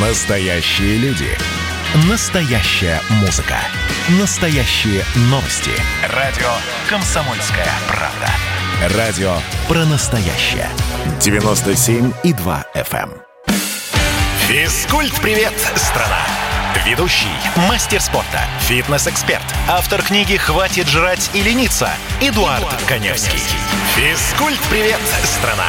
Настоящие люди. Настоящая музыка. Настоящие новости. Радио «Комсомольская правда». Радио про настоящее. 97,2 FM. эм. Физкульт-привет, страна! Ведущий, мастер спорта, фитнес-эксперт, автор книги «Хватит жрать и лениться» Эдуард, Коневский. Физкульт-привет, страна!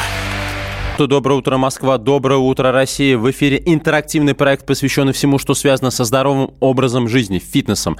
Доброе утро, Москва. Доброе утро, Россия. В эфире интерактивный проект, посвященный всему, что связано со здоровым образом жизни, фитнесом,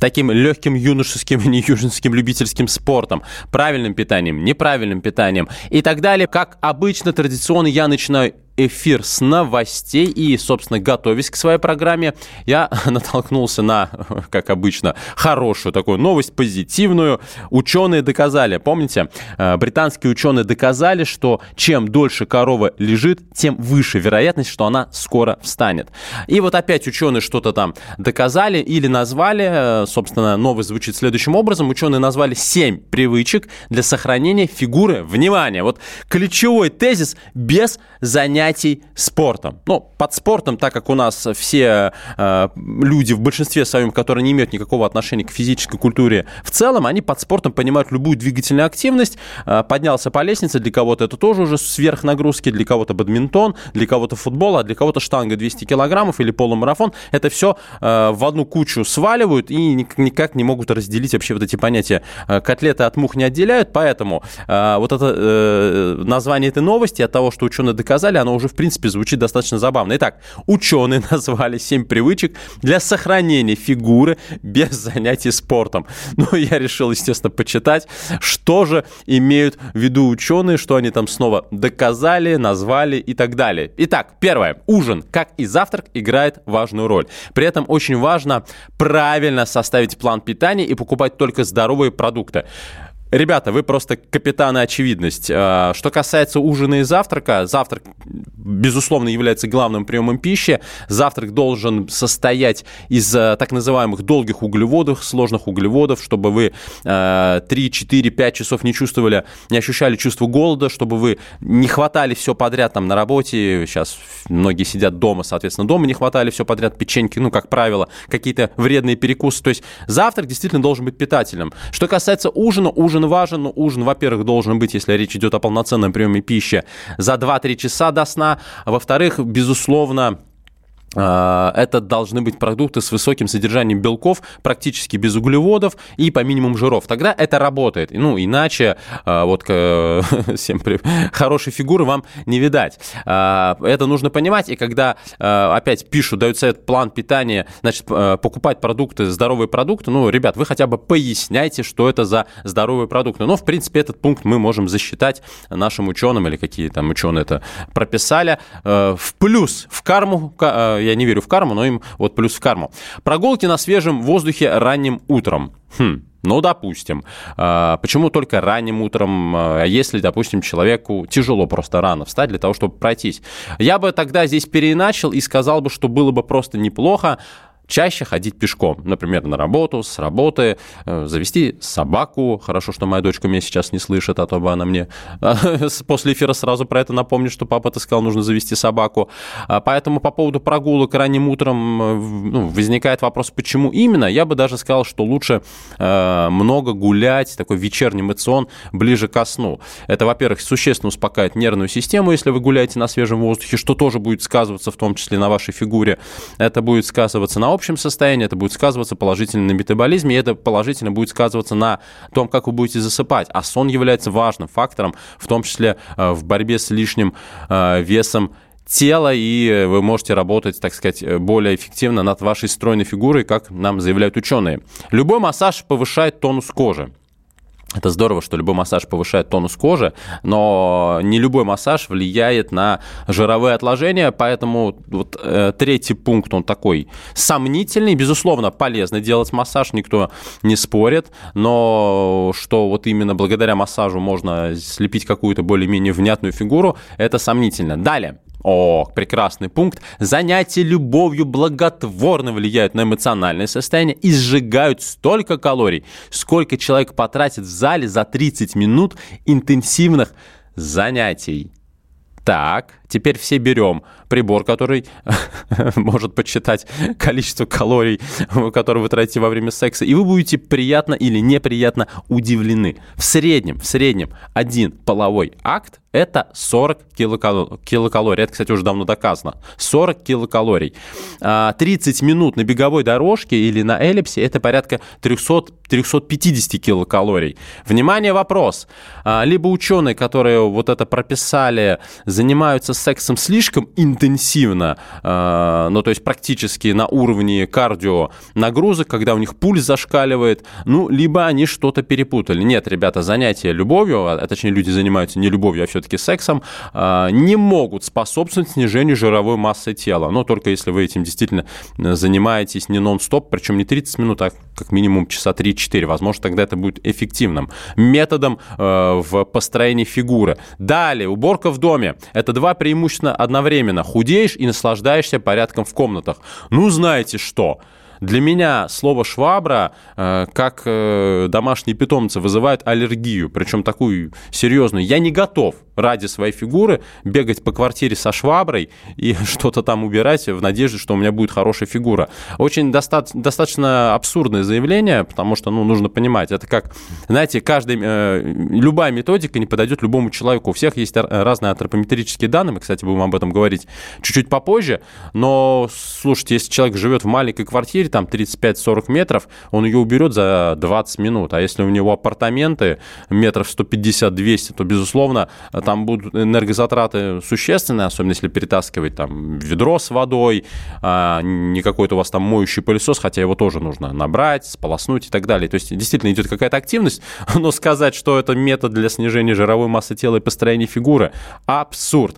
таким легким юношеским и не юношеским любительским спортом, правильным питанием, неправильным питанием и так далее. Как обычно, традиционно я начинаю эфир с новостей и, собственно, готовясь к своей программе, я натолкнулся на, как обычно, хорошую такую новость, позитивную. Ученые доказали, помните, э, британские ученые доказали, что чем дольше корова лежит, тем выше вероятность, что она скоро встанет. И вот опять ученые что-то там доказали или назвали, э, собственно, новость звучит следующим образом. Ученые назвали 7 привычек для сохранения фигуры. Внимание, вот ключевой тезис без занятий занятий спортом. Ну, под спортом, так как у нас все э, люди в большинстве своем, которые не имеют никакого отношения к физической культуре в целом, они под спортом понимают любую двигательную активность. Э, поднялся по лестнице, для кого-то это тоже уже сверхнагрузки, для кого-то бадминтон, для кого-то футбол, а для кого-то штанга 200 килограммов или полумарафон. Это все э, в одну кучу сваливают и никак не могут разделить вообще вот эти понятия. Э, котлеты от мух не отделяют, поэтому э, вот это э, название этой новости от того, что ученые доказали, оно уже, в принципе, звучит достаточно забавно. Итак, ученые назвали 7 привычек для сохранения фигуры без занятий спортом. Ну, я решил, естественно, почитать, что же имеют в виду ученые, что они там снова доказали, назвали и так далее. Итак, первое. Ужин, как и завтрак, играет важную роль. При этом очень важно правильно составить план питания и покупать только здоровые продукты. Ребята, вы просто капитаны очевидность. А, что касается ужина и завтрака, завтрак, безусловно, является главным приемом пищи. Завтрак должен состоять из а, так называемых долгих углеводов, сложных углеводов, чтобы вы 3, 4, 5 часов не чувствовали, не ощущали чувство голода, чтобы вы не хватали все подряд там на работе. Сейчас многие сидят дома, соответственно, дома не хватали все подряд, печеньки, ну, как правило, какие-то вредные перекусы. То есть завтрак действительно должен быть питательным. Что касается ужина, ужин ужин важен, ужин, во-первых, должен быть, если речь идет о полноценном приеме пищи, за 2-3 часа до сна. Во-вторых, безусловно, а, это должны быть продукты с высоким содержанием белков, практически без углеводов и по минимуму жиров. Тогда это работает. Ну, иначе а, вот всем хорошей фигуры вам не видать. А, это нужно понимать. И когда опять пишут, дают совет план питания, значит, покупать продукты, здоровые продукты, ну, ребят, вы хотя бы поясняйте, что это за здоровые продукты. Но, в принципе, этот пункт мы можем засчитать нашим ученым или какие там ученые это прописали. В плюс, в карму я не верю в карму, но им вот плюс в карму. Прогулки на свежем воздухе ранним утром. Хм, ну, допустим. А, почему только ранним утром, а если, допустим, человеку тяжело просто рано встать для того, чтобы пройтись? Я бы тогда здесь переначал и сказал бы, что было бы просто неплохо чаще ходить пешком, например, на работу, с работы, э, завести собаку. Хорошо, что моя дочка меня сейчас не слышит, а то бы она мне после эфира сразу про это напомнит, что папа ты сказал, нужно завести собаку. А, поэтому по поводу прогулок ранним утром э, ну, возникает вопрос, почему именно. Я бы даже сказал, что лучше э, много гулять, такой вечерний мацион ближе ко сну. Это, во-первых, существенно успокаивает нервную систему, если вы гуляете на свежем воздухе, что тоже будет сказываться в том числе на вашей фигуре. Это будет сказываться на общем состоянии, это будет сказываться положительно на метаболизме, и это положительно будет сказываться на том, как вы будете засыпать. А сон является важным фактором, в том числе э, в борьбе с лишним э, весом тела, и вы можете работать, так сказать, более эффективно над вашей стройной фигурой, как нам заявляют ученые. Любой массаж повышает тонус кожи. Это здорово, что любой массаж повышает тонус кожи, но не любой массаж влияет на жировые отложения, поэтому вот э, третий пункт, он такой сомнительный. Безусловно, полезно делать массаж, никто не спорит, но что вот именно благодаря массажу можно слепить какую-то более-менее внятную фигуру, это сомнительно. Далее, о, прекрасный пункт. Занятия любовью благотворно влияют на эмоциональное состояние и сжигают столько калорий, сколько человек потратит в зале за 30 минут интенсивных занятий. Так, Теперь все берем прибор, который может подсчитать количество калорий, которые вы тратите во время секса, и вы будете приятно или неприятно удивлены. В среднем, в среднем один половой акт это 40 килокал... килокалорий. Это, кстати, уже давно доказано. 40 килокалорий. 30 а, минут на беговой дорожке или на эллипсе – это порядка 300, 350 килокалорий. Внимание, вопрос. А, либо ученые, которые вот это прописали, занимаются сексом слишком интенсивно, а, ну, то есть практически на уровне кардио нагрузок, когда у них пульс зашкаливает, ну, либо они что-то перепутали. Нет, ребята, занятия любовью, а точнее люди занимаются не любовью, а все все-таки сексом, а, не могут способствовать снижению жировой массы тела. Но только если вы этим действительно э, занимаетесь не нон-стоп, причем не 30 минут, а как минимум часа 3-4. Возможно, тогда это будет эффективным методом э, в построении фигуры. Далее, уборка в доме. Это два преимущества одновременно. Худеешь и наслаждаешься порядком в комнатах. Ну, знаете что? Для меня слово «швабра», э, как э, домашние питомцы, вызывает аллергию, причем такую серьезную. Я не готов ради своей фигуры бегать по квартире со шваброй и что-то там убирать в надежде, что у меня будет хорошая фигура. Очень доста- достаточно абсурдное заявление, потому что, ну, нужно понимать, это как, знаете, каждый, э, любая методика не подойдет любому человеку. У всех есть разные антропометрические данные, мы, кстати, будем об этом говорить чуть-чуть попозже, но, слушайте, если человек живет в маленькой квартире, там 35-40 метров, он ее уберет за 20 минут. А если у него апартаменты метров 150-200, то, безусловно, там будут энергозатраты существенные, особенно если перетаскивать там ведро с водой, а не какой-то у вас там моющий пылесос, хотя его тоже нужно набрать, сполоснуть и так далее. То есть действительно идет какая-то активность, но сказать, что это метод для снижения жировой массы тела и построения фигуры – абсурд.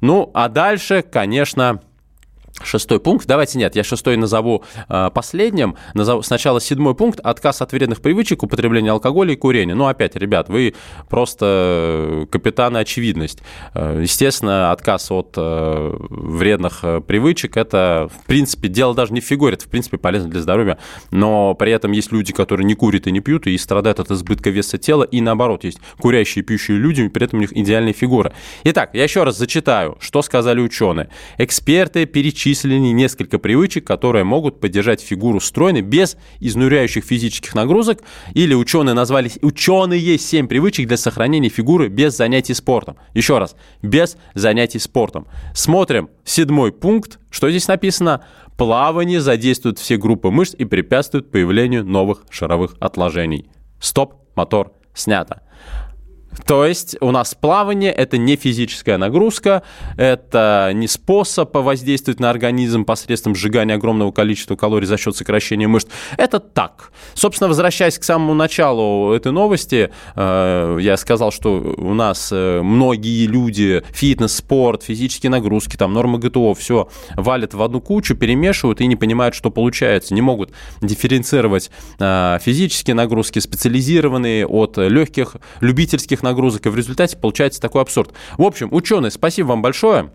Ну, а дальше, конечно, Шестой пункт. Давайте нет, я шестой назову э, последним. Назову сначала седьмой пункт. Отказ от вредных привычек, употребления алкоголя и курения. Ну, опять, ребят, вы просто капитаны очевидность. Э, естественно, отказ от э, вредных привычек – это, в принципе, дело даже не в фигуре, это, в принципе, полезно для здоровья. Но при этом есть люди, которые не курят и не пьют, и страдают от избытка веса тела, и наоборот, есть курящие и пьющие люди, и при этом у них идеальная фигура. Итак, я еще раз зачитаю, что сказали ученые. Эксперты перечислены перечислены несколько привычек, которые могут поддержать фигуру стройной без изнуряющих физических нагрузок, или ученые назвали ученые 7 привычек для сохранения фигуры без занятий спортом. Еще раз, без занятий спортом. Смотрим седьмой пункт. Что здесь написано? Плавание задействует все группы мышц и препятствует появлению новых шаровых отложений. Стоп, мотор снято. То есть у нас плавание – это не физическая нагрузка, это не способ воздействовать на организм посредством сжигания огромного количества калорий за счет сокращения мышц. Это так. Собственно, возвращаясь к самому началу этой новости, э, я сказал, что у нас э, многие люди фитнес, спорт, физические нагрузки, там нормы ГТО, все валят в одну кучу, перемешивают и не понимают, что получается. Не могут дифференцировать э, физические нагрузки, специализированные от легких любительских нагрузок, и в результате получается такой абсурд. В общем, ученые, спасибо вам большое.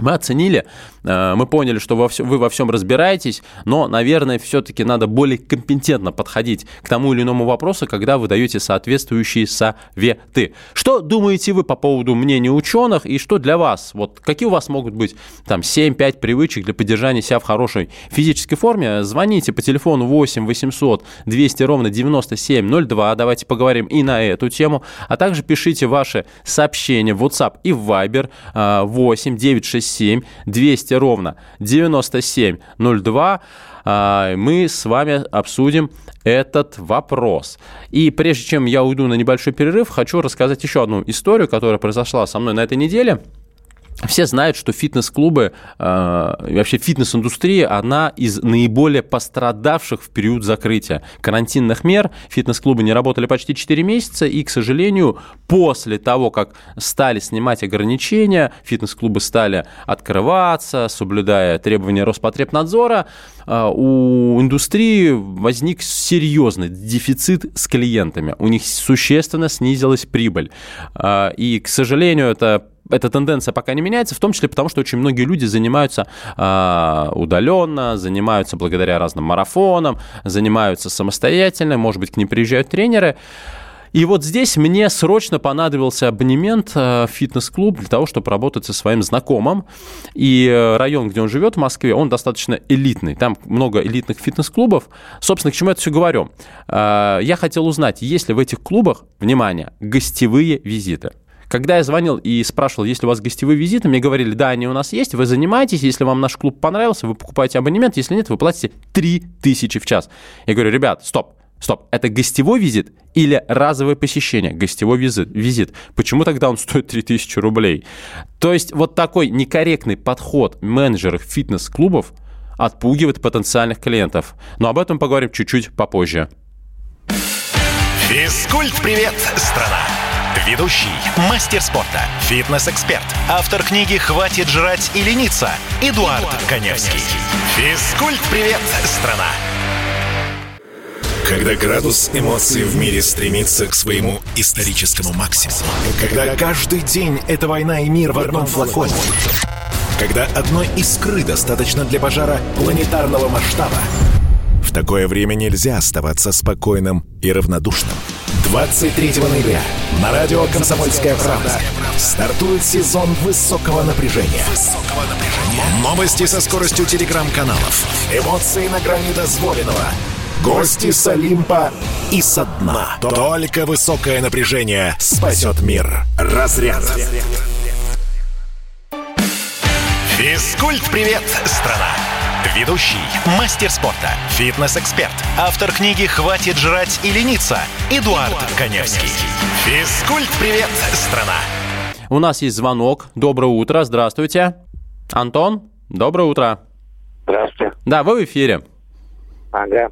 Мы оценили, э, мы поняли, что вы во всем разбираетесь, но, наверное, все-таки надо более компетентно подходить к тому или иному вопросу, когда вы даете соответствующие советы. Что думаете вы по поводу мнения ученых и что для вас? Вот какие у вас могут быть там 7-5 привычек для поддержания себя в хорошей физической форме? Звоните по телефону 8 800 200 ровно 9702, давайте поговорим и на эту тему, а также пишите ваши сообщения в WhatsApp и в Viber 8 967 7 200 ровно 9702 а, мы с вами обсудим этот вопрос. И прежде чем я уйду на небольшой перерыв, хочу рассказать еще одну историю, которая произошла со мной на этой неделе. Все знают, что фитнес-клубы, э, вообще фитнес-индустрия, она из наиболее пострадавших в период закрытия карантинных мер. Фитнес-клубы не работали почти 4 месяца, и, к сожалению, после того, как стали снимать ограничения, фитнес-клубы стали открываться, соблюдая требования Роспотребнадзора, у индустрии возник серьезный дефицит с клиентами. У них существенно снизилась прибыль. Э, и, к сожалению, это эта тенденция пока не меняется, в том числе потому, что очень многие люди занимаются э, удаленно, занимаются благодаря разным марафонам, занимаются самостоятельно, может быть, к ним приезжают тренеры. И вот здесь мне срочно понадобился абонемент в фитнес-клуб для того, чтобы работать со своим знакомым. И район, где он живет в Москве, он достаточно элитный. Там много элитных фитнес-клубов. Собственно, к чему я это все говорю? Я хотел узнать, есть ли в этих клубах, внимание, гостевые визиты. Когда я звонил и спрашивал, есть ли у вас гостевые визиты, мне говорили, да, они у нас есть, вы занимаетесь, если вам наш клуб понравился, вы покупаете абонемент, если нет, вы платите 3000 в час. Я говорю, ребят, стоп, Стоп, это гостевой визит или разовое посещение? Гостевой визит. визит. Почему тогда он стоит 3000 рублей? То есть вот такой некорректный подход менеджеров фитнес-клубов отпугивает потенциальных клиентов. Но об этом поговорим чуть-чуть попозже. Физкульт-привет, страна! Ведущий, мастер спорта, фитнес-эксперт, автор книги «Хватит жрать и лениться» Эдуард, Эдуард Коневский. Физкульт-привет, страна! Когда градус эмоций в мире стремится к своему историческому максимуму. Когда каждый день — это война и мир в одном флаконе. Когда одной искры достаточно для пожара планетарного масштаба. В такое время нельзя оставаться спокойным и равнодушным. 23 ноября на радио «Комсомольская правда» стартует сезон высокого напряжения. Новости со скоростью телеграм-каналов. Эмоции на грани дозволенного. Гости с Олимпа и со дна. Только высокое напряжение спасет мир. Разряд. Физкульт-привет, страна! Ведущий, мастер спорта, фитнес-эксперт, автор книги «Хватит жрать и лениться» Эдуард, Эдуард Коневский. Физкульт-привет, страна! У нас есть звонок. Доброе утро, здравствуйте. Антон, доброе утро. Здравствуйте. Да, вы в эфире. Ага.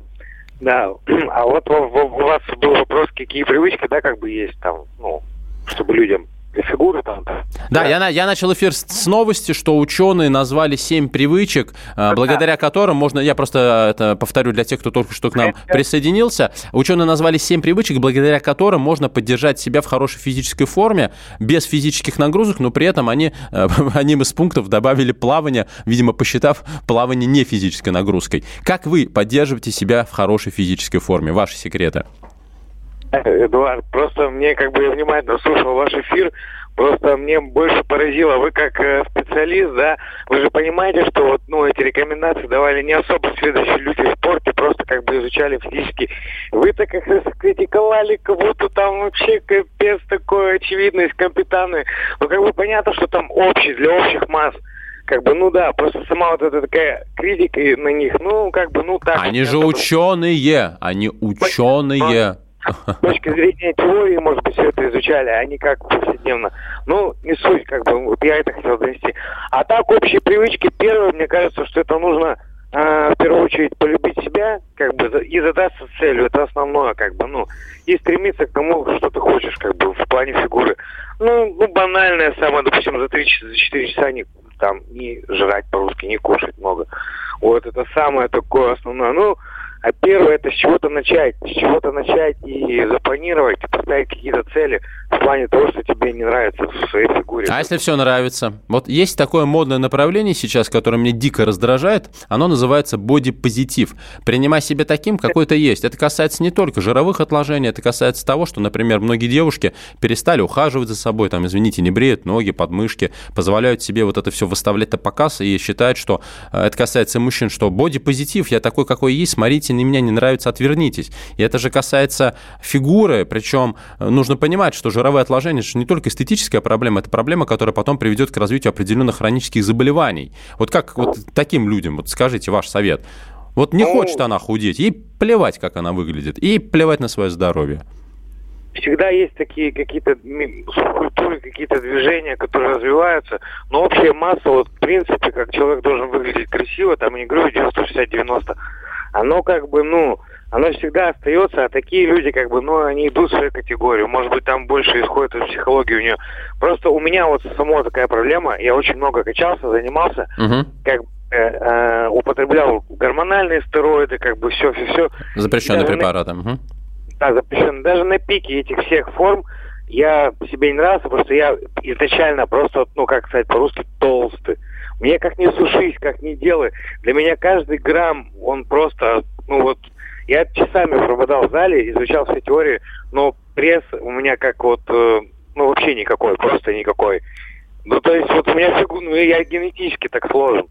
Да, а вот у вас был вопрос, какие привычки, да, как бы есть там, ну, чтобы людям фигуры там. Да, да. Я, я начал эфир с, с новости, что ученые назвали семь привычек, да. благодаря которым можно, я просто это повторю для тех, кто только что к нам присоединился, ученые назвали семь привычек, благодаря которым можно поддержать себя в хорошей физической форме, без физических нагрузок, но при этом они одним из пунктов добавили плавание, видимо, посчитав плавание не физической нагрузкой. Как вы поддерживаете себя в хорошей физической форме? Ваши секреты. Эдуард, просто мне как бы я внимательно слушал ваш эфир, просто мне больше поразило, вы как э, специалист, да, вы же понимаете, что вот, ну, эти рекомендации давали не особо следующие люди в спорте, просто как бы изучали физически. Вы так как критиковали, как будто там вообще капец такой очевидный, скомпетентный. Ну, как бы понятно, что там общий, для общих масс как бы, ну да, просто сама вот эта такая критика на них, ну, как бы, ну так. Они же ученые, они ученые. С точки зрения теории, может быть, все это изучали, а не как повседневно. Ну, не суть, как бы, вот я это хотел донести. А так, общие привычки, первое, мне кажется, что это нужно э, в первую очередь полюбить себя, как бы, и задаться целью, это основное, как бы, ну, и стремиться к тому, что ты хочешь, как бы, в плане фигуры. Ну, ну банальное самое, допустим, за 3 часа, за 4 часа не, там, не жрать по-русски, не кушать много. Вот, это самое такое основное. Ну, а первое это с чего-то начать, с чего-то начать и запланировать, поставить какие-то цели в плане того, что тебе не нравится в своей фигуре. А если все нравится? Вот есть такое модное направление сейчас, которое мне дико раздражает, оно называется бодипозитив. Принимай себя таким, какой ты есть. Это касается не только жировых отложений, это касается того, что, например, многие девушки перестали ухаживать за собой, там, извините, не бреют ноги, подмышки, позволяют себе вот это все выставлять на показ и считают, что э, это касается мужчин, что бодипозитив, я такой, какой есть, смотрите, если мне не нравится, отвернитесь. И это же касается фигуры, причем э, нужно понимать, что жировые отложения – это не только эстетическая проблема, это проблема, которая потом приведет к развитию определенных хронических заболеваний. Вот как вот таким людям, вот скажите ваш совет, вот не ну, хочет она худеть, ей плевать, как она выглядит, и плевать на свое здоровье. Всегда есть такие какие-то субкультуры, какие-то движения, которые развиваются, но общая масса, вот в принципе, как человек должен выглядеть красиво, там, не говорю, 90-60-90, оно как бы, ну, оно всегда остается, а такие люди, как бы, ну, они идут в свою категорию. Может быть, там больше исходит из психологии у нее. Просто у меня вот само такая проблема. Я очень много качался, занимался, uh-huh. как э, э, употреблял гормональные стероиды, как бы все, все, все. Запрещенные препараты. На... Угу. Да, запрещенные. Даже на пике этих всех форм я себе не нравился, потому что я изначально просто, ну, как сказать по-русски, толстый. Мне как не сушись, как не делай. Для меня каждый грамм, он просто, ну вот, я часами пропадал в зале, изучал все теории, но пресс у меня как вот, э, ну, вообще никакой, просто никакой. Ну, то есть вот у меня фигу, ну, я генетически так сложен,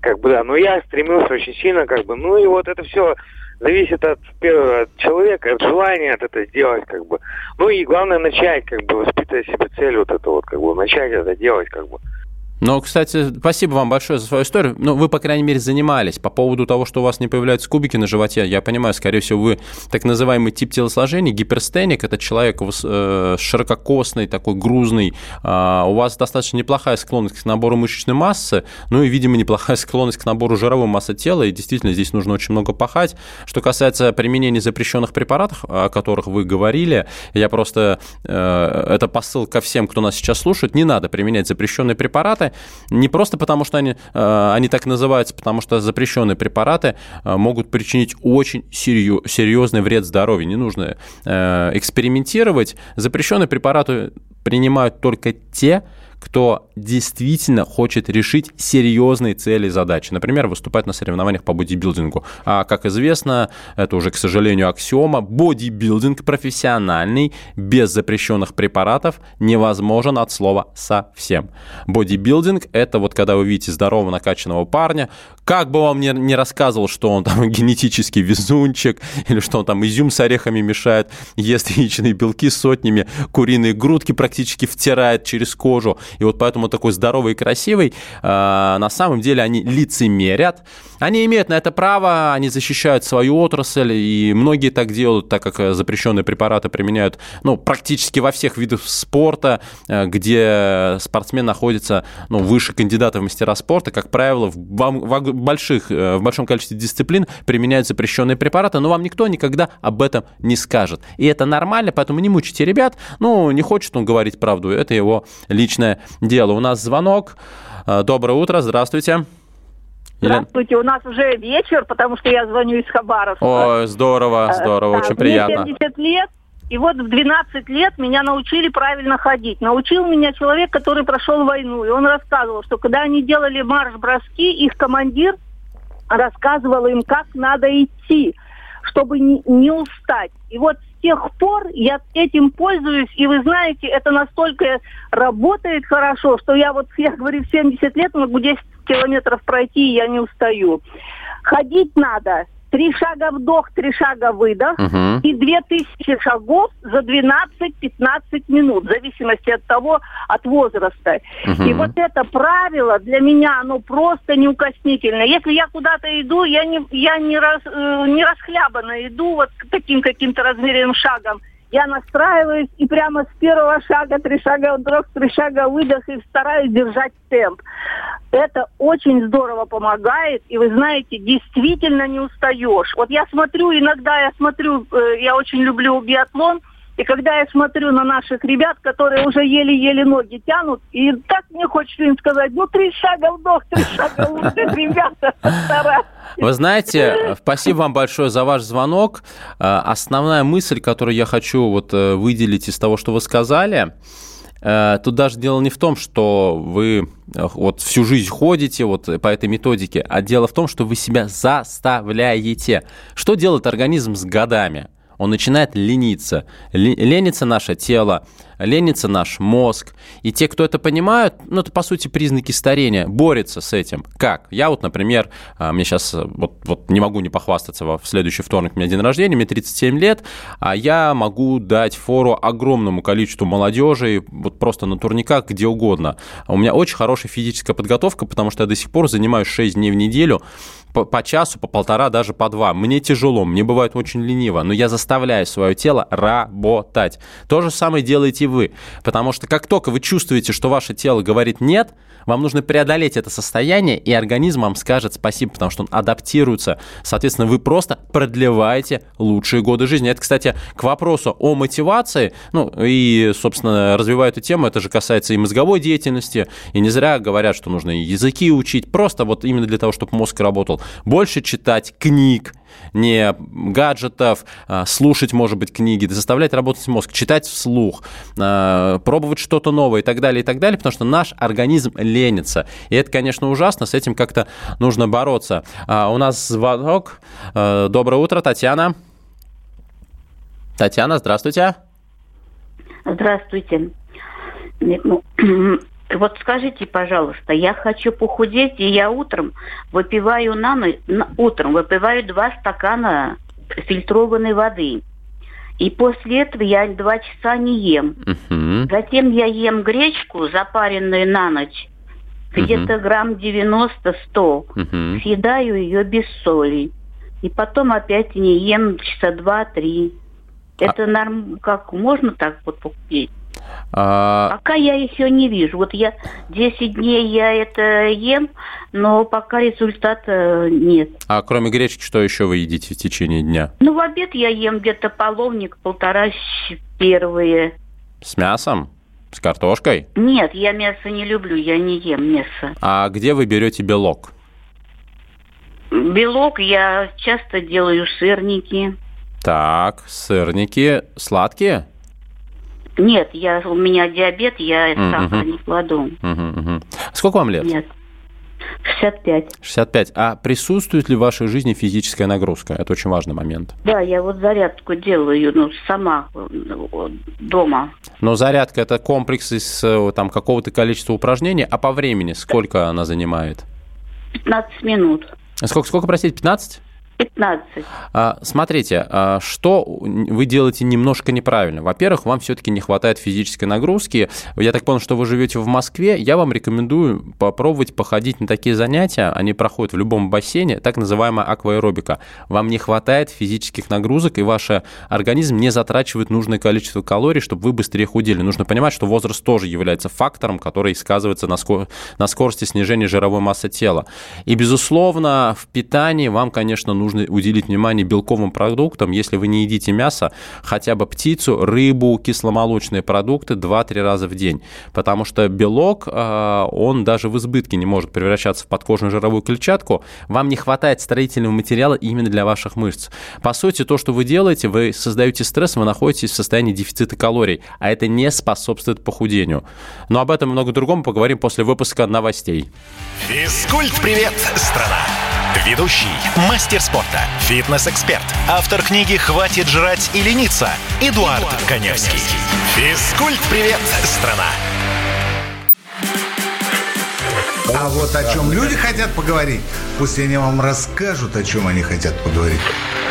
как бы, да, но я стремился очень сильно, как бы, ну, и вот это все зависит от первого от человека, от желания от это сделать, как бы. Ну и главное начать, как бы, воспитывать себе цель вот это вот, как бы, начать это делать, как бы. Ну, кстати, спасибо вам большое за свою историю. Ну, вы, по крайней мере, занимались. По поводу того, что у вас не появляются кубики на животе, я понимаю, скорее всего, вы так называемый тип телосложения, гиперстеник, это человек э, ширококосный, такой грузный. А, у вас достаточно неплохая склонность к набору мышечной массы, ну и, видимо, неплохая склонность к набору жировой массы тела, и действительно здесь нужно очень много пахать. Что касается применения запрещенных препаратов, о которых вы говорили, я просто... Э, это посыл ко всем, кто нас сейчас слушает, не надо применять запрещенные препараты, препараты не просто потому, что они, э, они так называются, потому что запрещенные препараты э, могут причинить очень серьезный вред здоровью. Не нужно э, экспериментировать. Запрещенные препараты принимают только те, кто действительно хочет решить серьезные цели и задачи. Например, выступать на соревнованиях по бодибилдингу. А, как известно, это уже, к сожалению, аксиома, бодибилдинг профессиональный, без запрещенных препаратов, невозможен от слова совсем. Бодибилдинг – это вот когда вы видите здорового накачанного парня, как бы вам ни, ни рассказывал, что он там генетический везунчик, или что он там изюм с орехами мешает, ест яичные белки сотнями, куриные грудки практически втирает через кожу, и вот поэтому такой здоровый и красивый, а, на самом деле они лицемерят. Они имеют на это право, они защищают свою отрасль, и многие так делают, так как запрещенные препараты применяют ну, практически во всех видах спорта, э, где спортсмен находится ну, выше кандидата в мастера спорта, как правило, в, в, больших, э, в большом количестве дисциплин применяют запрещенные препараты, но вам никто никогда об этом не скажет. И это нормально, поэтому не мучайте ребят. Ну, не хочет он говорить правду, это его личное дело. У нас звонок. Э, доброе утро, здравствуйте. Здравствуйте, у нас уже вечер, потому что я звоню из Хабаровска. Ой, здорово, э, здорово, очень приятно. Мне 70 лет, и вот в 12 лет меня научили правильно ходить. Научил меня человек, который прошел войну. И он рассказывал, что когда они делали марш-броски, их командир рассказывал им, как надо идти, чтобы не, не устать. И вот тех пор я этим пользуюсь, и вы знаете, это настолько работает хорошо, что я вот, я говорю, в 70 лет могу 10 километров пройти, и я не устаю. Ходить надо. Три шага вдох, три шага выдох. Угу. И две тысячи шагов за 12-15 минут, в зависимости от того, от возраста. Угу. И вот это правило для меня, оно просто неукоснительно. Если я куда-то иду, я не, я не, раз, э, не расхлябанно иду вот таким каким-то размеренным шагом я настраиваюсь и прямо с первого шага, три шага вдох, три шага выдох и стараюсь держать темп. Это очень здорово помогает, и вы знаете, действительно не устаешь. Вот я смотрю, иногда я смотрю, э, я очень люблю биатлон, и когда я смотрю на наших ребят, которые уже еле-еле ноги тянут, и так мне хочется им сказать, ну, три шага вдох, три шага выдох, ребята, старайтесь. Вы знаете, спасибо вам большое за ваш звонок. Э, основная мысль, которую я хочу вот э, выделить из того, что вы сказали, э, Тут даже дело не в том, что вы вот всю жизнь ходите вот по этой методике, а дело в том, что вы себя заставляете. Что делает организм с годами? Он начинает лениться. Ленится наше тело, ленится наш мозг. И те, кто это понимают, ну, это, по сути, признаки старения, борются с этим. Как? Я вот, например, а, мне сейчас, э, вот, вот не могу не похвастаться, в следующий вторник у меня день рождения, мне 37 лет, а я могу дать фору огромному количеству молодежи, вот просто на турниках, где угодно. У меня очень хорошая физическая подготовка, потому что я до сих пор занимаюсь 6 дней в неделю, по, по часу, по полтора, даже по два. Мне тяжело, мне бывает очень лениво, но я заставляю свое тело работать. То же самое делаете вы. Потому что как только вы чувствуете, что ваше тело говорит «нет», вам нужно преодолеть это состояние, и организм вам скажет спасибо, потому что он адаптируется. Соответственно, вы просто продлеваете лучшие годы жизни. Это, кстати, к вопросу о мотивации. Ну, и, собственно, развивая эту тему, это же касается и мозговой деятельности. И не зря говорят, что нужно и языки учить, просто вот именно для того, чтобы мозг работал. Больше читать книг, не гаджетов, а, слушать, может быть, книги, заставлять работать мозг, читать вслух, а, пробовать что-то новое и так далее, и так далее, потому что наш организм ленится. И это, конечно, ужасно, с этим как-то нужно бороться. А, у нас звонок. Доброе утро, Татьяна. Татьяна, здравствуйте. Здравствуйте. Вот скажите, пожалуйста, я хочу похудеть, и я утром выпиваю на ночь, утром выпиваю два стакана фильтрованной воды. И после этого я два часа не ем. Угу. Затем я ем гречку, запаренную на ночь, где-то угу. грамм 90-100. Угу. Съедаю ее без соли. И потом опять не ем часа два-три. А Это а... норм... как можно так вот похудеть? А... Пока я еще не вижу. Вот я 10 дней я это ем, но пока результата нет. А кроме гречки, что еще вы едите в течение дня? Ну, в обед я ем где-то половник, полтора первые. С мясом? С картошкой? Нет, я мясо не люблю, я не ем мясо. А где вы берете белок? Белок я часто делаю сырники. Так, сырники сладкие? Нет, я, у меня диабет, я сахар не кладу. Сколько вам лет? Нет. 65. 65. А присутствует ли в вашей жизни физическая нагрузка? Это очень важный момент. Да, я вот зарядку делаю, ну, сама дома. Но зарядка – это комплекс из э, там, какого-то количества упражнений, а по времени сколько она занимает? 15 минут. Сколько, сколько простите, 15? 15. А, смотрите, а, что вы делаете немножко неправильно. Во-первых, вам все-таки не хватает физической нагрузки. Я так понял, что вы живете в Москве. Я вам рекомендую попробовать походить на такие занятия. Они проходят в любом бассейне, так называемая акваэробика. Вам не хватает физических нагрузок, и ваш организм не затрачивает нужное количество калорий, чтобы вы быстрее худели. Нужно понимать, что возраст тоже является фактором, который сказывается на, скор- на скорости снижения жировой массы тела. И, безусловно, в питании вам, конечно, нужно нужно уделить внимание белковым продуктам. Если вы не едите мясо, хотя бы птицу, рыбу, кисломолочные продукты 2-3 раза в день. Потому что белок, а, он даже в избытке не может превращаться в подкожную жировую клетчатку. Вам не хватает строительного материала именно для ваших мышц. По сути, то, что вы делаете, вы создаете стресс, вы находитесь в состоянии дефицита калорий, а это не способствует похудению. Но об этом и много другом поговорим после выпуска новостей. Физкульт-привет, страна! Ведущий, мастер спорта, фитнес-эксперт, автор книги «Хватит жрать и лениться» Эдуард, Эдуард Коневский. Физкульт-привет, страна! А вот о чем люди хотят поговорить, пусть они вам расскажут, о чем они хотят поговорить.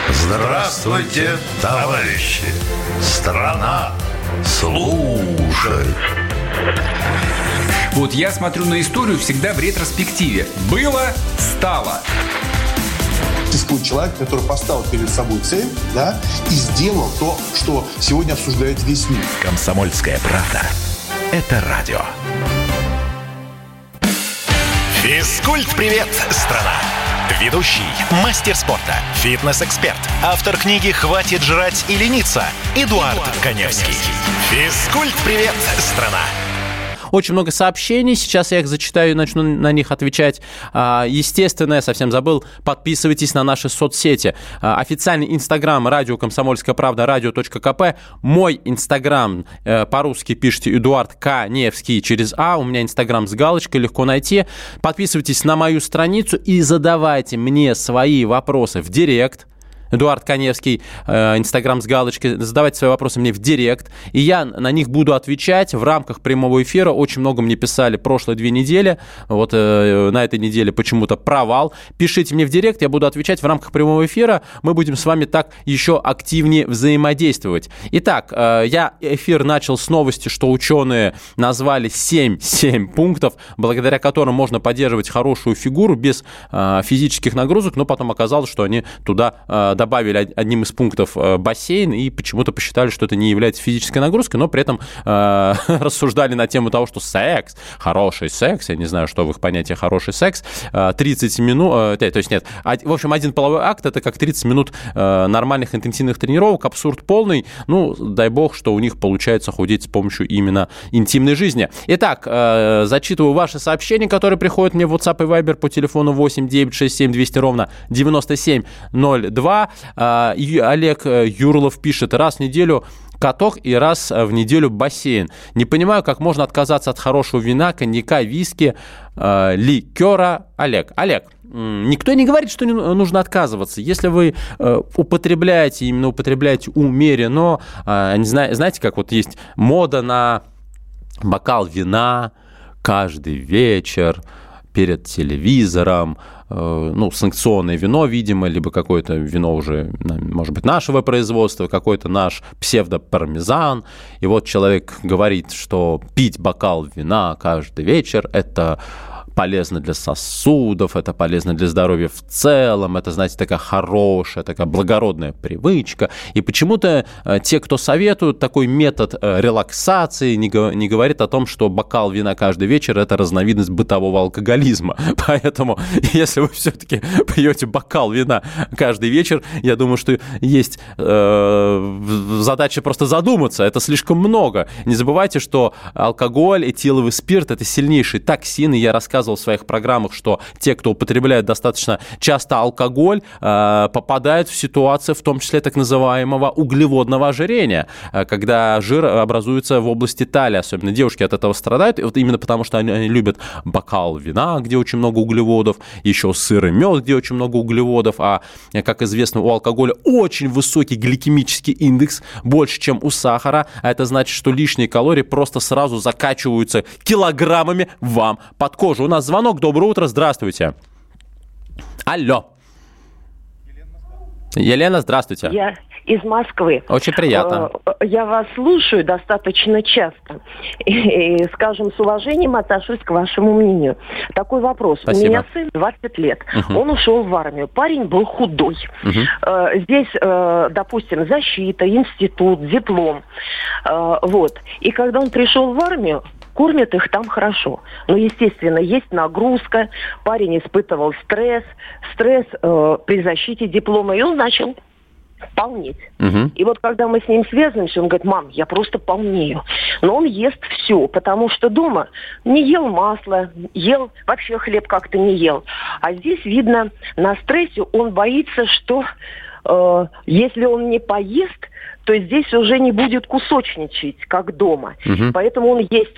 Здравствуйте, товарищи! Страна служит! Вот я смотрю на историю всегда в ретроспективе. Было, стало существует человек, который поставил перед собой цель, да, и сделал то, что сегодня обсуждает весь мир. Комсомольская правда. Это радио. Физкульт-привет, страна! Ведущий, мастер спорта, фитнес-эксперт, автор книги «Хватит жрать и лениться» Эдуард, Эдуард Коневский. Коневский. Физкульт-привет, страна! Очень много сообщений, сейчас я их зачитаю и начну на них отвечать. А, естественно, я совсем забыл, подписывайтесь на наши соцсети. А, официальный инстаграм радио «Комсомольская правда» радио.кп. Мой инстаграм э, по-русски пишите Эдуард К. Через А. У меня инстаграм с галочкой, легко найти. Подписывайтесь на мою страницу и задавайте мне свои вопросы в директ – Эдуард Коневский, э, Инстаграм с галочкой. Задавайте свои вопросы мне в директ, и я на них буду отвечать в рамках прямого эфира. Очень много мне писали прошлые две недели. Вот э, на этой неделе почему-то провал. Пишите мне в директ, я буду отвечать в рамках прямого эфира. Мы будем с вами так еще активнее взаимодействовать. Итак, э, я эфир начал с новости, что ученые назвали 7, 7 пунктов, благодаря которым можно поддерживать хорошую фигуру без физических нагрузок, но потом оказалось, что они туда добавили одним из пунктов э, бассейн и почему-то посчитали, что это не является физической нагрузкой, но при этом э, рассуждали на тему того, что секс, хороший секс, я не знаю, что в их понятии хороший секс, 30 э, минут, то есть нет, в общем, один половой акт это как 30 минут нормальных интенсивных тренировок, абсурд полный, ну, дай бог, что у них получается худеть с помощью именно интимной жизни. Итак, зачитываю ваши сообщения, которые приходят мне в WhatsApp и Viber по телефону 8 967 200 ровно 9702. А, Олег э, Юрлов пишет, раз в неделю каток и раз в неделю бассейн. Не понимаю, как можно отказаться от хорошего вина, коньяка, виски, э, ликера. Олег, Олег, никто не говорит, что нужно отказываться. Если вы э, употребляете, именно употребляете умеренно, не знаю, знаете, как вот есть мода на бокал вина каждый вечер перед телевизором, ну, санкционное вино, видимо, либо какое-то вино уже, может быть, нашего производства, какой-то наш псевдопармезан. И вот человек говорит, что пить бокал вина каждый вечер – это полезно для сосудов, это полезно для здоровья в целом, это, знаете, такая хорошая, такая благородная привычка. И почему-то э, те, кто советуют такой метод э, релаксации, не, говорит о том, что бокал вина каждый вечер – это разновидность бытового алкоголизма. Поэтому, если вы все-таки пьете бокал вина каждый вечер, я думаю, что есть э, задача просто задуматься. Это слишком много. Не забывайте, что алкоголь, этиловый спирт – это сильнейший токсин, и я рассказывал рассказывал в своих программах, что те, кто употребляет достаточно часто алкоголь, э, попадают в ситуацию, в том числе так называемого углеводного ожирения, э, когда жир образуется в области талии, особенно девушки от этого страдают, и вот именно потому, что они, они любят бокал вина, где очень много углеводов, еще сыр и мед, где очень много углеводов, а, как известно, у алкоголя очень высокий гликемический индекс, больше, чем у сахара, а это значит, что лишние калории просто сразу закачиваются килограммами вам под кожу. У нас звонок. Доброе утро. Здравствуйте. Алло. Елена, здравствуйте. Я из Москвы. Очень приятно. Э, я вас слушаю достаточно часто. И, скажем, с уважением отношусь к вашему мнению. Такой вопрос. Спасибо. У меня сын 20 лет. Угу. Он ушел в армию. Парень был худой. Угу. Здесь, э, допустим, защита, институт, диплом. Вот. И когда он пришел в армию, кормят их там хорошо. Но, естественно, есть нагрузка, парень испытывал стресс, стресс э, при защите диплома, и он начал полнеть. Угу. И вот когда мы с ним связываемся, он говорит, мам, я просто полнею. Но он ест все, потому что дома не ел масло, ел, вообще хлеб как-то не ел. А здесь видно, на стрессе он боится, что э, если он не поест, то здесь уже не будет кусочничать, как дома. Угу. Поэтому он ест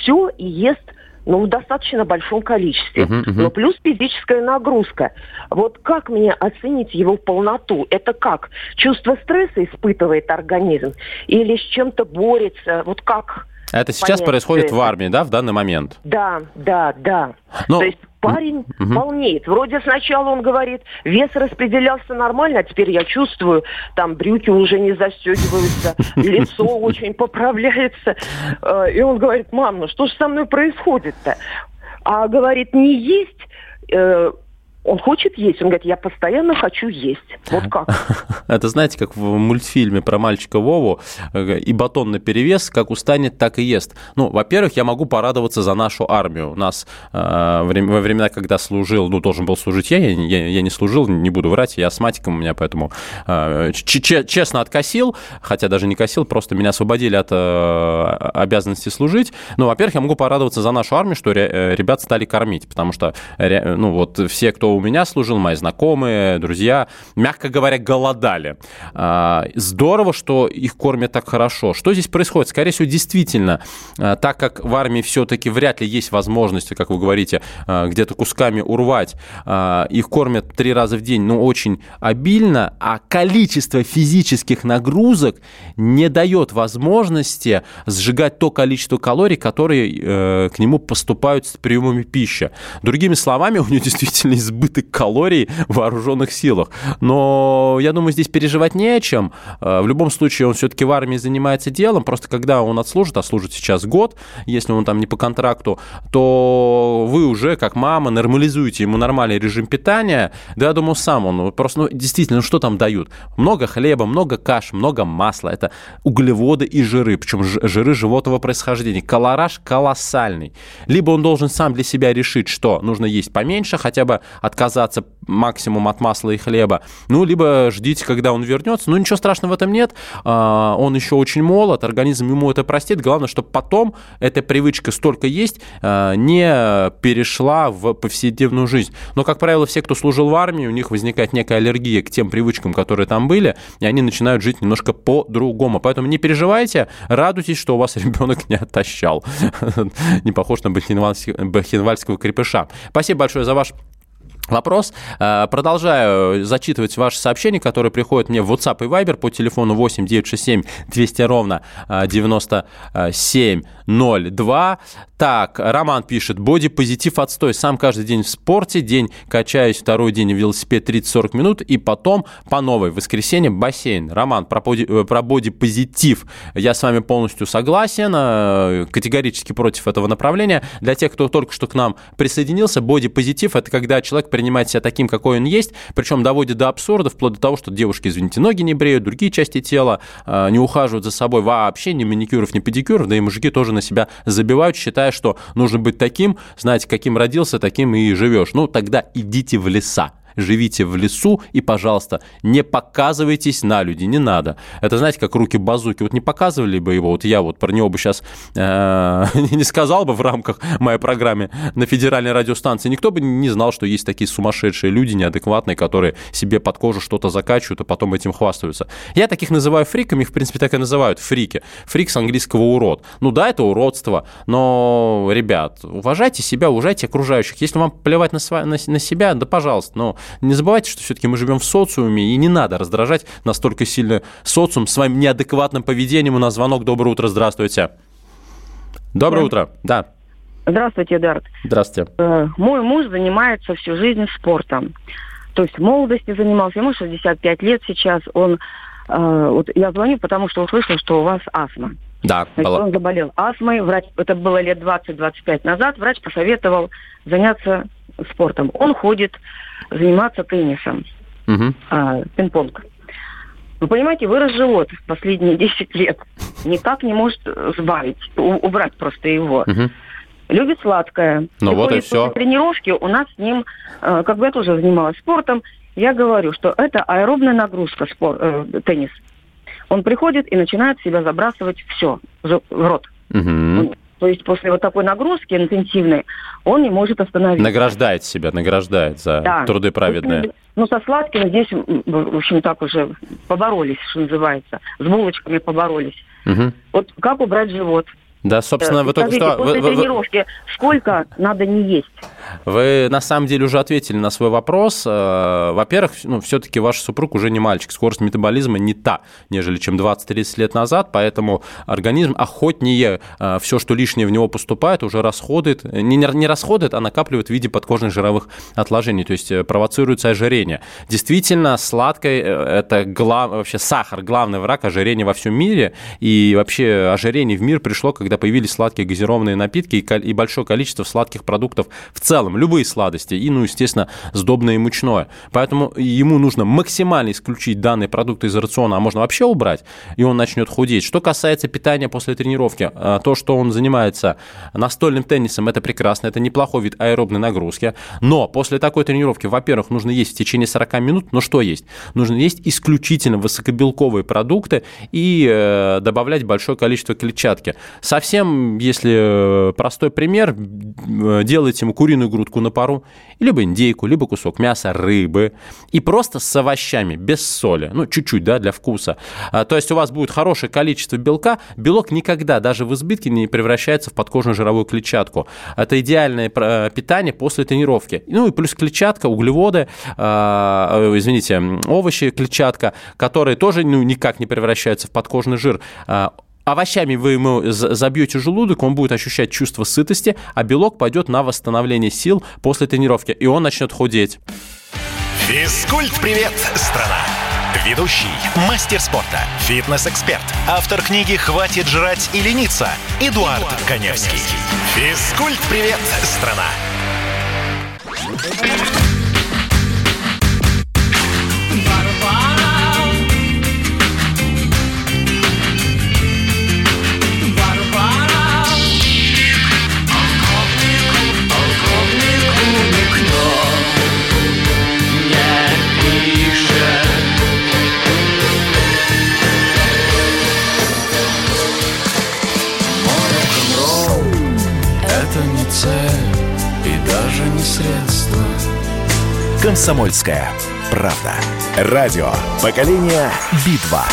все и ест ну, в достаточно большом количестве. Uh-huh, uh-huh. Но плюс физическая нагрузка. Вот как мне оценить его полноту? Это как? Чувство стресса испытывает организм? Или с чем-то борется? Вот как? Это сейчас происходит это? в армии, да, в данный момент? Да, да, да. Но... То есть парень угу. полнеет. Вроде сначала он говорит, вес распределялся нормально, а теперь я чувствую, там брюки уже не застегиваются, лицо очень поправляется. Э, и он говорит, мам, ну что же со мной происходит-то? А говорит, не есть э, он хочет есть. Он говорит, я постоянно хочу есть. Вот как. Это знаете, как в мультфильме про мальчика Вову, э, и батон на перевес, как устанет, так и ест. Ну, во-первых, я могу порадоваться за нашу армию. У нас э, во времена, когда служил, ну, должен был служить я, я, я, я не служил, не буду врать, я астматиком у меня, поэтому э, честно откосил, хотя даже не косил, просто меня освободили от э, обязанности служить. Ну, во-первых, я могу порадоваться за нашу армию, что ре, э, ребят стали кормить, потому что, ну, вот все, кто у меня служил, мои знакомые, друзья, мягко говоря, голодали. А, здорово, что их кормят так хорошо. Что здесь происходит? Скорее всего, действительно, а, так как в армии все-таки вряд ли есть возможность, как вы говорите, а, где-то кусками урвать, их кормят три раза в день, ну, очень обильно, а количество физических нагрузок не дает возможности сжигать то количество калорий, которые э, к нему поступают с приемами пищи. Другими словами, у него действительно избыток избыток калорий в вооруженных силах. Но я думаю, здесь переживать не о чем. Э, в любом случае, он все-таки в армии занимается делом. Просто когда он отслужит, а служит сейчас год, если он там не по контракту, то вы уже, как мама, нормализуете ему нормальный режим питания. Да, я думаю, сам он просто, ну, действительно, ну, что там дают? Много хлеба, много каш, много масла. Это углеводы и жиры, причем жиры животного происхождения. Колораж колоссальный. Либо он должен сам для себя решить, что нужно есть поменьше, хотя бы отказаться максимум от масла и хлеба. Ну, либо ждите, когда он вернется. Ну, ничего страшного в этом нет. А, он еще очень молод, организм ему это простит. Главное, чтобы потом эта привычка столько есть, а, не перешла в повседневную жизнь. Но, как правило, все, кто служил в армии, у них возникает некая аллергия к тем привычкам, которые там были, и они начинают жить немножко по-другому. Поэтому не переживайте, радуйтесь, что у вас ребенок не отощал. Не похож на бахенвальского крепыша. Спасибо большое за ваш Вопрос. Э, продолжаю зачитывать ваши сообщения, которые приходят мне в WhatsApp и Viber по телефону 8 967 200 ровно 9702. Так, Роман пишет. Боди-позитив отстой. Сам каждый день в спорте, день качаюсь, второй день велосипед 30-40 минут, и потом по новой. Воскресенье бассейн. Роман, про, боди, э, про боди-позитив я с вами полностью согласен, э, категорически против этого направления. Для тех, кто только что к нам присоединился, боди-позитив – это когда человек принимает себя таким, какой он есть, причем доводит до абсурда, вплоть до того, что девушки, извините, ноги не бреют, другие части тела э, не ухаживают за собой вообще, ни маникюров, ни педикюров, да и мужики тоже на себя забивают, считая, что нужно быть таким, знаете, каким родился, таким и живешь. Ну, тогда идите в леса живите в лесу и, пожалуйста, не показывайтесь на люди, не надо. Это, знаете, как руки базуки. Вот не показывали бы его, вот я вот про него бы сейчас э, не сказал бы в рамках моей программы на федеральной радиостанции, никто бы не знал, что есть такие сумасшедшие люди, неадекватные, которые себе под кожу что-то закачивают, а потом этим хвастаются. Я таких называю фриками, в принципе, так и называют фрики. Фрик с английского урод. Ну да, это уродство, но, ребят, уважайте себя, уважайте окружающих. Если вам плевать на, сва- на, на себя, да пожалуйста, но не забывайте, что все-таки мы живем в социуме, и не надо раздражать настолько сильно социум своим неадекватным поведением. У нас звонок. Доброе утро, здравствуйте. Доброе да. утро, да. Здравствуйте, Эдард. Здравствуйте. Э, мой муж занимается всю жизнь спортом. То есть в молодости занимался, ему 65 лет сейчас. Он, э, вот я звоню, потому что услышал, что у вас астма. Да, Значит, была... он заболел астмой, врач, это было лет 20-25 назад, врач посоветовал заняться спортом. Он ходит заниматься теннисом, угу. а, пинг-понг. Вы понимаете, вырос живот последние 10 лет. Никак не может сбавить, убрать просто его. Угу. Любит сладкое. Ну вот и все. Тренировки у нас с ним, э, как бы я тоже занималась спортом, я говорю, что это аэробная нагрузка, спор, э, теннис. Он приходит и начинает себя забрасывать все в рот. Угу. То есть после вот такой нагрузки интенсивной он не может остановиться. Награждает себя, награждает за да. труды праведные. Ну, со сладким здесь, в общем, так уже поборолись, что называется. С булочками поборолись. Угу. Вот как убрать живот? Да, собственно, вы только что... После вы, тренировки вы, сколько надо не есть? Вы на самом деле уже ответили на свой вопрос. Э, во-первых, ну, все-таки ваш супруг уже не мальчик. Скорость метаболизма не та, нежели чем 20-30 лет назад, поэтому организм охотнее э, все, что лишнее в него поступает, уже расходует. Не, не расходует, а накапливает в виде подкожных жировых отложений, то есть э, провоцируется ожирение. Действительно, сладкое – это глав... вообще сахар, главный враг ожирения во всем мире, и вообще ожирение в мир пришло, когда когда появились сладкие газированные напитки и большое количество сладких продуктов в целом, любые сладости, и, ну, естественно, сдобное и мучное. Поэтому ему нужно максимально исключить данные продукты из рациона, а можно вообще убрать, и он начнет худеть. Что касается питания после тренировки, а, то, что он занимается настольным теннисом, это прекрасно, это неплохой вид аэробной нагрузки, но после такой тренировки, во-первых, нужно есть в течение 40 минут, но что есть? Нужно есть исключительно высокобелковые продукты и э, добавлять большое количество клетчатки. Со совсем, если э, простой пример, э, делаете ему куриную грудку на пару, либо индейку, либо кусок мяса, рыбы, и просто с овощами, без соли, ну, чуть-чуть, да, для вкуса. А, то есть у вас будет хорошее количество белка, белок никогда, даже в избытке, не превращается в подкожную жировую клетчатку. Это идеальное э, питание после тренировки. Ну и плюс клетчатка, углеводы, а, извините, овощи, клетчатка, которые тоже ну, никак не превращаются в подкожный жир а, овощами вы ему забьете желудок, он будет ощущать чувство сытости, а белок пойдет на восстановление сил после тренировки, и он начнет худеть. Физкульт-привет, страна! Ведущий, мастер спорта, фитнес-эксперт, автор книги «Хватит жрать и лениться» Эдуард, Эдуард Коневский. Физкульт-привет, страна! «Комсомольская правда». Радио «Поколение Битва».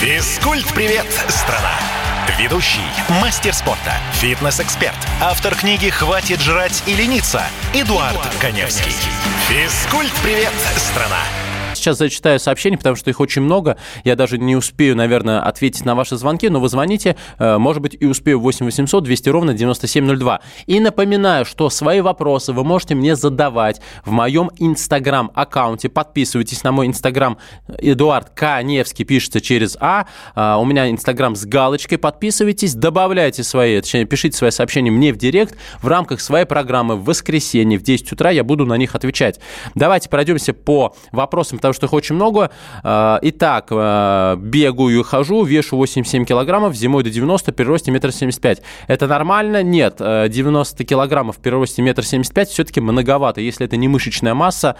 Физкульт-привет, страна! Ведущий, мастер спорта, фитнес-эксперт, автор книги «Хватит жрать и лениться» Эдуард, Эдуард Коневский. Физкульт-привет, страна! Сейчас зачитаю сообщения, потому что их очень много. Я даже не успею, наверное, ответить на ваши звонки, но вы звоните, э, может быть, и успею 8 800 200 ровно 9702. И напоминаю, что свои вопросы вы можете мне задавать в моем инстаграм-аккаунте. Подписывайтесь на мой инстаграм Эдуард Каневский, пишется через А. а. У меня инстаграм с галочкой. Подписывайтесь, добавляйте свои, точнее, пишите свои сообщения мне в директ в рамках своей программы в воскресенье в 10 утра. Я буду на них отвечать. Давайте пройдемся по вопросам, потому что их очень много. А, итак, а, бегаю и хожу, вешу 87 килограммов, зимой до 90, при росте метр семьдесят пять. Это нормально? Нет. 90 а, килограммов при росте метр семьдесят пять все-таки многовато. Если это не мышечная масса,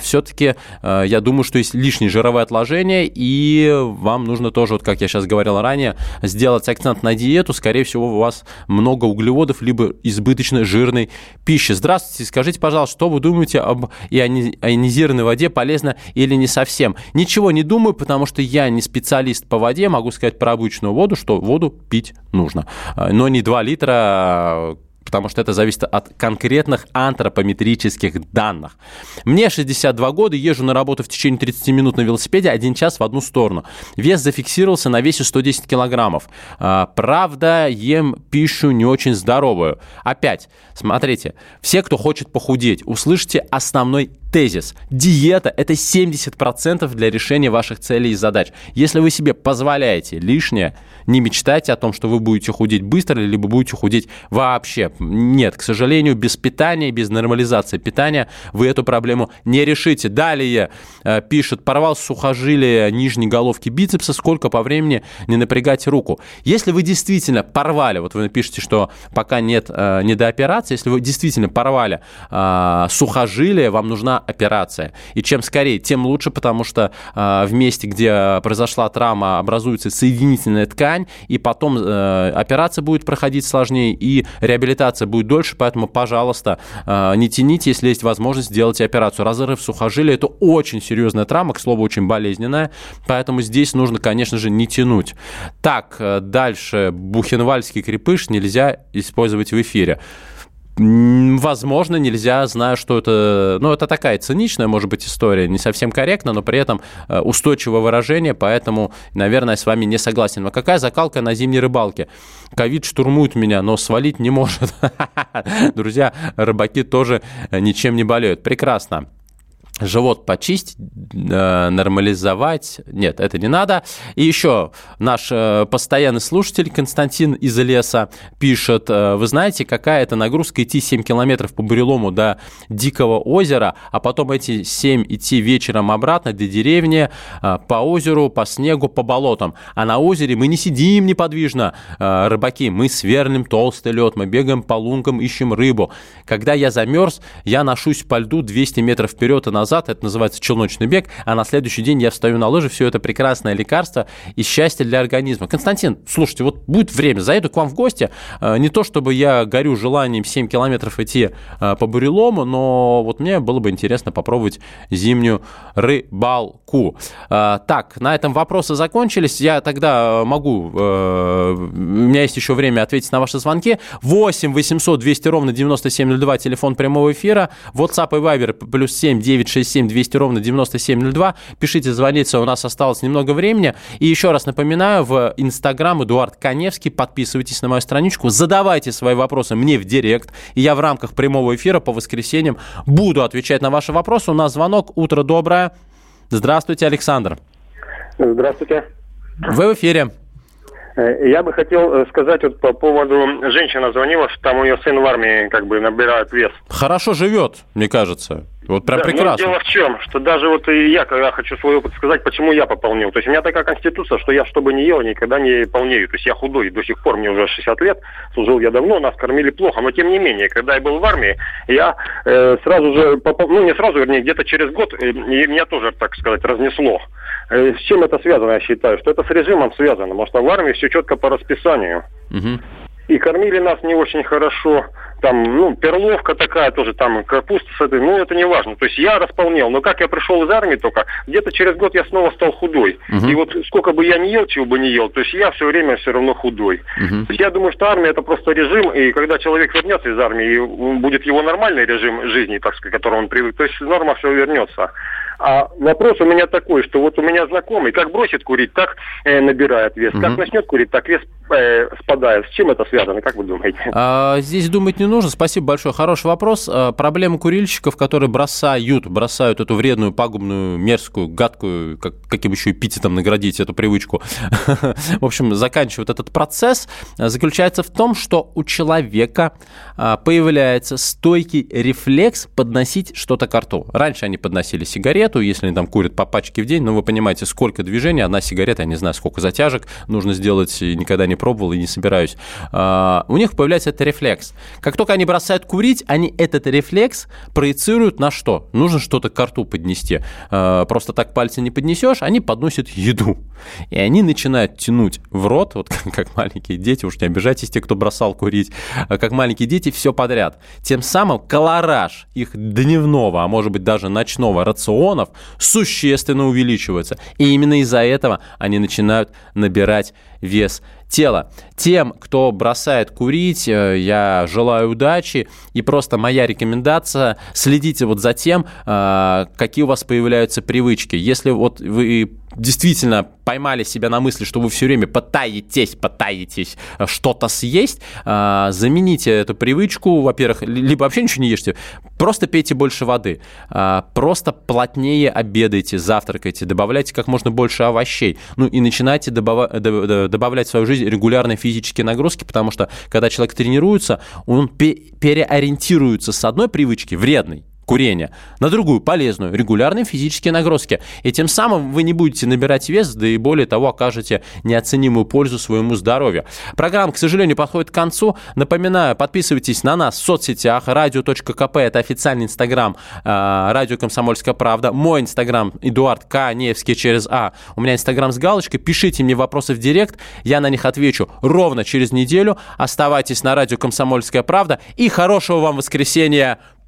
все-таки я думаю, что есть лишние жировые отложения, и вам нужно тоже, вот как я сейчас говорил ранее, сделать акцент на диету. Скорее всего, у вас много углеводов, либо избыточно жирной пищи. Здравствуйте, скажите, пожалуйста, что вы думаете об ионизированной воде, полезно или не совсем. Ничего не думаю, потому что я не специалист по воде, могу сказать про обычную воду, что воду пить нужно. А, но не 2 литра потому что это зависит от конкретных антропометрических данных. Мне 62 года, езжу на работу в течение 30 минут на велосипеде, один час в одну сторону. Вес зафиксировался на весе 110 килограммов. А, правда, ем пищу не очень здоровую. Опять, смотрите, все, кто хочет похудеть, услышите основной тезис. Диета – это 70% для решения ваших целей и задач. Если вы себе позволяете лишнее, не мечтайте о том, что вы будете худеть быстро, либо будете худеть вообще. Нет, к сожалению, без питания, без нормализации питания вы эту проблему не решите. Далее э, пишет, порвал сухожилие нижней головки бицепса, сколько по времени не напрягать руку. Если вы действительно порвали, вот вы напишите, что пока нет э, не до операции, если вы действительно порвали э, сухожилие, вам нужна операция. И чем скорее, тем лучше, потому что э, в месте, где произошла травма, образуется соединительная ткань, и потом э, операция будет проходить сложнее, и реабилитация будет дольше, поэтому, пожалуйста, э, не тяните, если есть возможность, сделайте операцию. Разрыв сухожилия – это очень серьезная травма, к слову, очень болезненная, поэтому здесь нужно, конечно же, не тянуть. Так, э, дальше. Бухенвальский крепыш нельзя использовать в эфире. Возможно, нельзя, знаю, что это... Ну, это такая циничная, может быть, история, не совсем корректно, но при этом э, устойчивое выражение, поэтому, наверное, с вами не согласен. Но какая закалка на зимней рыбалке? Ковид штурмует меня, но свалить не может. Друзья, рыбаки тоже ничем не болеют. Прекрасно живот почистить, э, нормализовать. Нет, это не надо. И еще наш э, постоянный слушатель Константин из леса пишет, э, вы знаете, какая это нагрузка идти 7 километров по бурелому до Дикого озера, а потом эти 7 идти вечером обратно до деревни, по озеру, по снегу, по болотам. А на озере мы не сидим неподвижно, рыбаки, мы сверлим толстый лед, мы бегаем по лункам, ищем рыбу. Когда я замерз, я ношусь по льду 200 метров вперед и назад, назад, это называется челночный бег, а на следующий день я встаю на лыжи, все это прекрасное лекарство и счастье для организма. Константин, слушайте, вот будет время, заеду к вам в гости, э, не то чтобы я горю желанием 7 километров идти э, по бурелому, но вот мне было бы интересно попробовать зимнюю рыбалку. Э, так, на этом вопросы закончились. Я тогда могу, у меня есть еще время ответить на ваши звонки. 8 800 200 ровно 9702, телефон прямого эфира, WhatsApp и Viber плюс 7 9 967 200 ровно 9702. Пишите, звоните, у нас осталось немного времени. И еще раз напоминаю, в Инстаграм Эдуард Коневский. Подписывайтесь на мою страничку, задавайте свои вопросы мне в директ. И я в рамках прямого эфира по воскресеньям буду отвечать на ваши вопросы. У нас звонок. Утро доброе. Здравствуйте, Александр. Здравствуйте. Вы в эфире. Э, я бы хотел э, сказать вот по поводу... Женщина звонила, что там у нее сын в армии как бы набирает вес. Хорошо живет, мне кажется. Вот прям да, прекрасно. Но дело в чем, что даже вот и я, когда хочу свой опыт сказать, почему я пополнил. То есть у меня такая конституция, что я, чтобы не ел, никогда не полнею. То есть я худой до сих пор, мне уже 60 лет, служил я давно, нас кормили плохо. Но тем не менее, когда я был в армии, я э, сразу же, попал, ну не сразу, вернее, где-то через год, э, и меня тоже, так сказать, разнесло. Э, с чем это связано, я считаю? Что это с режимом связано. Потому что в армии все четко по расписанию. Угу. и кормили нас не очень хорошо там, ну, перловка такая тоже, там, капуста с этой, ну, это не важно. То есть я располнел, но как я пришел из армии только, где-то через год я снова стал худой. Угу. И вот сколько бы я ни ел, чего бы не ел, то есть я все время все равно худой. Угу. То есть я думаю, что армия это просто режим, и когда человек вернется из армии, будет его нормальный режим жизни, так сказать, к которому он привык, то есть норма все вернется. А вопрос у меня такой, что вот у меня знакомый, как бросит курить, так э, набирает вес. Угу. Как начнет курить, так вес э, спадает. С чем это связано, как вы думаете? А, здесь думать не нужно. Спасибо большое. Хороший вопрос. А, проблема курильщиков, которые бросают, бросают эту вредную, пагубную, мерзкую, гадкую, как, каким еще эпитетом наградить эту привычку, в общем, заканчивают этот процесс, заключается в том, что у человека а, появляется стойкий рефлекс подносить что-то к рту. Раньше они подносили сигареты, сигарету, если они там курят по пачке в день, ну, вы понимаете, сколько движений, одна сигарета, я не знаю, сколько затяжек нужно сделать, никогда не пробовал и не собираюсь. А, у них появляется этот рефлекс. Как только они бросают курить, они этот рефлекс проецируют на что? Нужно что-то к рту поднести. А, просто так пальцы не поднесешь, они подносят еду. И они начинают тянуть в рот, вот как, маленькие дети, уж не обижайтесь те, кто бросал курить, а как маленькие дети, все подряд. Тем самым колораж их дневного, а может быть даже ночного рациона миллионов существенно увеличиваются. И именно из-за этого они начинают набирать вес тела. Тем, кто бросает курить, э, я желаю удачи. И просто моя рекомендация, следите вот за тем, э, какие у вас появляются привычки. Если вот вы действительно поймали себя на мысли, что вы все время пытаетесь, пытаетесь э, что-то съесть, замените эту привычку, во-первых, либо вообще ничего не ешьте, просто пейте больше воды, просто плотнее обедайте, завтракайте, добавляйте как можно больше овощей, ну и начинайте добавлять в свою жизнь регулярные физические нагрузки, потому что когда человек тренируется, он переориентируется с одной привычки вредной курения на другую полезную, регулярные физические нагрузки. И тем самым вы не будете набирать вес, да и более того, окажете неоценимую пользу своему здоровью. Программа, к сожалению, подходит к концу. Напоминаю, подписывайтесь на нас в соцсетях. Радио.кп – это официальный инстаграм э, Радио Комсомольская правда. Мой инстаграм Эдуард К. Невский через А. У меня инстаграм с галочкой. Пишите мне вопросы в директ. Я на них отвечу ровно через неделю. Оставайтесь на Радио Комсомольская правда. И хорошего вам воскресенья.